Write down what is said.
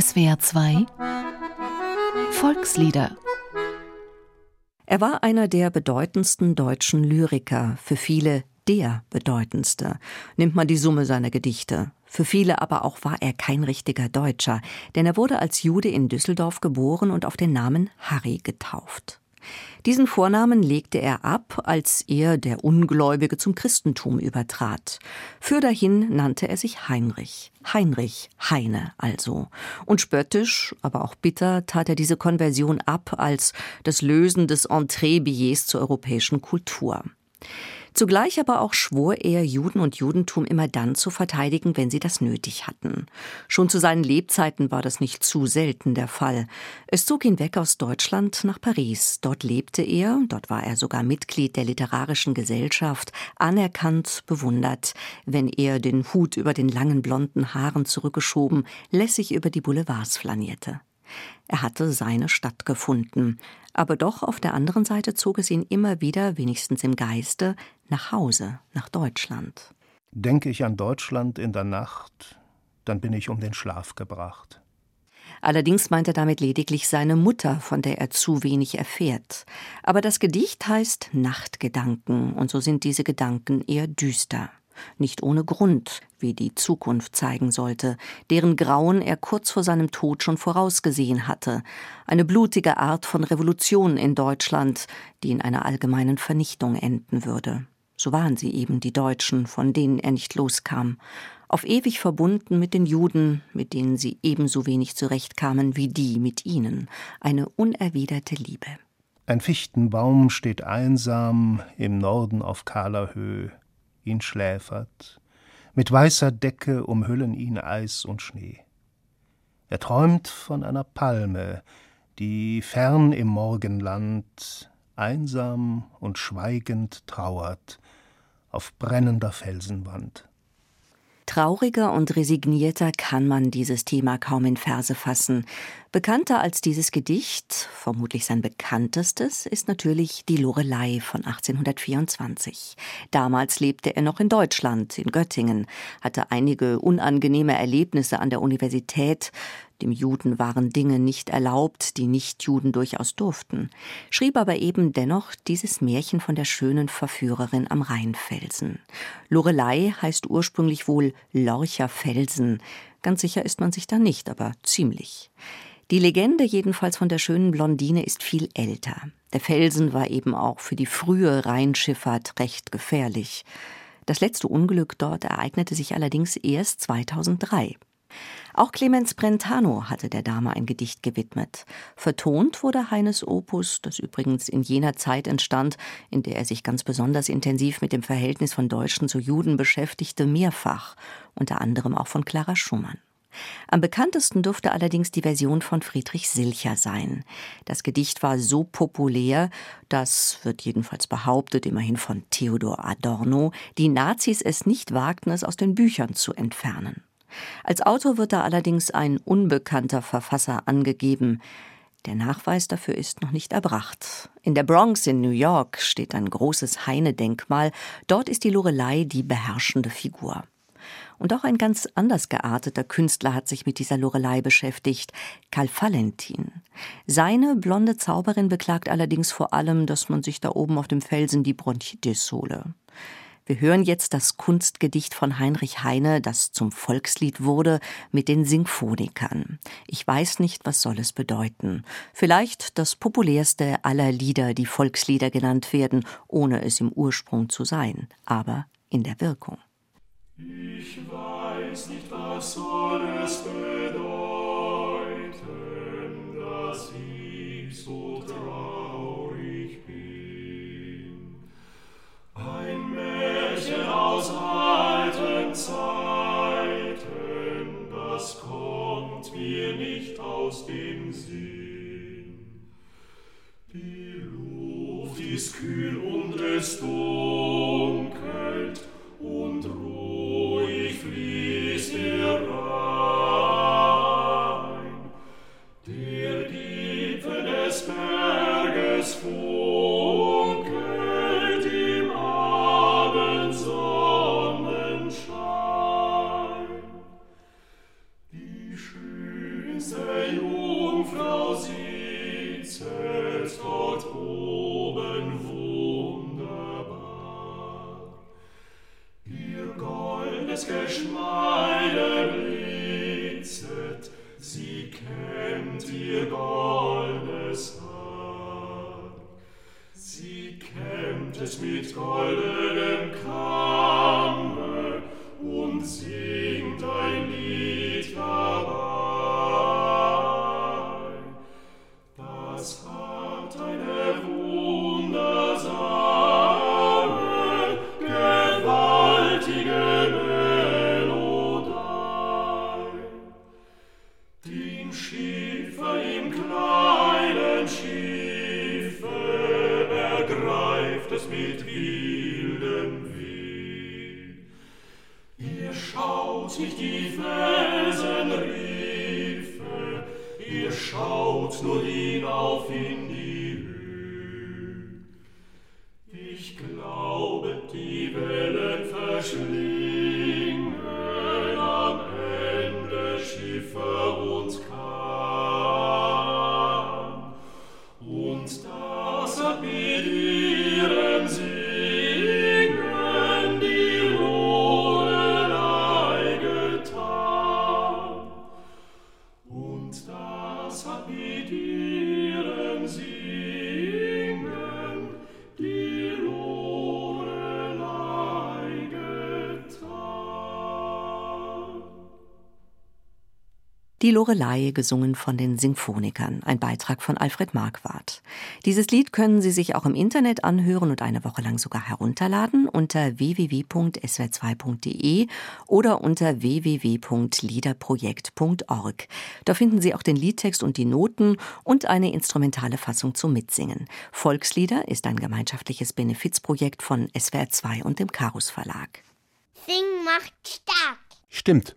SWR 2 Volkslieder Er war einer der bedeutendsten deutschen Lyriker, für viele der bedeutendste, nimmt man die Summe seiner Gedichte. Für viele aber auch war er kein richtiger Deutscher, denn er wurde als Jude in Düsseldorf geboren und auf den Namen Harry getauft. Diesen Vornamen legte er ab, als er, der Ungläubige, zum Christentum übertrat. Für dahin nannte er sich Heinrich. Heinrich Heine also. Und spöttisch, aber auch bitter tat er diese Konversion ab als das Lösen des Entree-Billets zur europäischen Kultur. Zugleich aber auch schwor er, Juden und Judentum immer dann zu verteidigen, wenn sie das nötig hatten. Schon zu seinen Lebzeiten war das nicht zu selten der Fall. Es zog ihn weg aus Deutschland nach Paris. Dort lebte er, dort war er sogar Mitglied der Literarischen Gesellschaft, anerkannt, bewundert, wenn er den Hut über den langen blonden Haaren zurückgeschoben, lässig über die Boulevards flanierte. Er hatte seine Stadt gefunden, aber doch auf der anderen Seite zog es ihn immer wieder, wenigstens im Geiste, nach Hause, nach Deutschland. Denke ich an Deutschland in der Nacht, dann bin ich um den Schlaf gebracht. Allerdings meint er damit lediglich seine Mutter, von der er zu wenig erfährt. Aber das Gedicht heißt Nachtgedanken, und so sind diese Gedanken eher düster nicht ohne Grund, wie die Zukunft zeigen sollte, deren Grauen er kurz vor seinem Tod schon vorausgesehen hatte, eine blutige Art von Revolution in Deutschland, die in einer allgemeinen Vernichtung enden würde. So waren sie eben die Deutschen, von denen er nicht loskam, auf ewig verbunden mit den Juden, mit denen sie ebenso wenig zurechtkamen wie die mit ihnen, eine unerwiderte Liebe. Ein Fichtenbaum steht einsam im Norden auf kahler Höhe ihn schläfert, mit weißer Decke umhüllen ihn Eis und Schnee. Er träumt von einer Palme, die fern im Morgenland einsam und schweigend trauert auf brennender Felsenwand. Trauriger und resignierter kann man dieses Thema kaum in Verse fassen. Bekannter als dieses Gedicht, vermutlich sein bekanntestes, ist natürlich Die Lorelei von 1824. Damals lebte er noch in Deutschland, in Göttingen, hatte einige unangenehme Erlebnisse an der Universität, dem Juden waren Dinge nicht erlaubt, die Nichtjuden durchaus durften, schrieb aber eben dennoch dieses Märchen von der schönen Verführerin am Rheinfelsen. Lorelei heißt ursprünglich wohl Lorcher Felsen. Ganz sicher ist man sich da nicht, aber ziemlich. Die Legende jedenfalls von der schönen Blondine ist viel älter. Der Felsen war eben auch für die frühe Rheinschifffahrt recht gefährlich. Das letzte Unglück dort ereignete sich allerdings erst 2003. Auch Clemens Brentano hatte der Dame ein Gedicht gewidmet. Vertont wurde Heines Opus, das übrigens in jener Zeit entstand, in der er sich ganz besonders intensiv mit dem Verhältnis von Deutschen zu Juden beschäftigte, mehrfach, unter anderem auch von Clara Schumann. Am bekanntesten dürfte allerdings die Version von Friedrich Silcher sein. Das Gedicht war so populär, dass, wird jedenfalls behauptet, immerhin von Theodor Adorno, die Nazis es nicht wagten, es aus den Büchern zu entfernen. Als Autor wird da allerdings ein unbekannter Verfasser angegeben. Der Nachweis dafür ist noch nicht erbracht. In der Bronx in New York steht ein großes Heine-Denkmal. Dort ist die Lorelei die beherrschende Figur. Und auch ein ganz anders gearteter Künstler hat sich mit dieser Lorelei beschäftigt, Karl Valentin. Seine blonde Zauberin beklagt allerdings vor allem, dass man sich da oben auf dem Felsen die Bronchitis hole. Wir hören jetzt das Kunstgedicht von Heinrich Heine, das zum Volkslied wurde, mit den Sinfonikern. Ich weiß nicht, was soll es bedeuten. Vielleicht das populärste aller Lieder, die Volkslieder genannt werden, ohne es im Ursprung zu sein, aber in der Wirkung. Ich weiß nicht, was soll es bedeuten, kommt mir nicht aus dem Sinn. Die Luft ist kühl und es dunkelt sie kennt ihr goldes Haar. Sie kämmt es mit goldenem ergreift es mit wildem Weh. Ihr schaut nicht die Felsenriffe, ihr schaut nur hinauf in die mit ihrem Die Lorelei, gesungen von den Symphonikern, ein Beitrag von Alfred Marquardt. Dieses Lied können Sie sich auch im Internet anhören und eine Woche lang sogar herunterladen unter www.swr2.de oder unter www.liederprojekt.org. Da finden Sie auch den Liedtext und die Noten und eine instrumentale Fassung zum Mitsingen. Volkslieder ist ein gemeinschaftliches Benefizprojekt von SWR2 und dem Karus Verlag. Sing macht stark. Stimmt.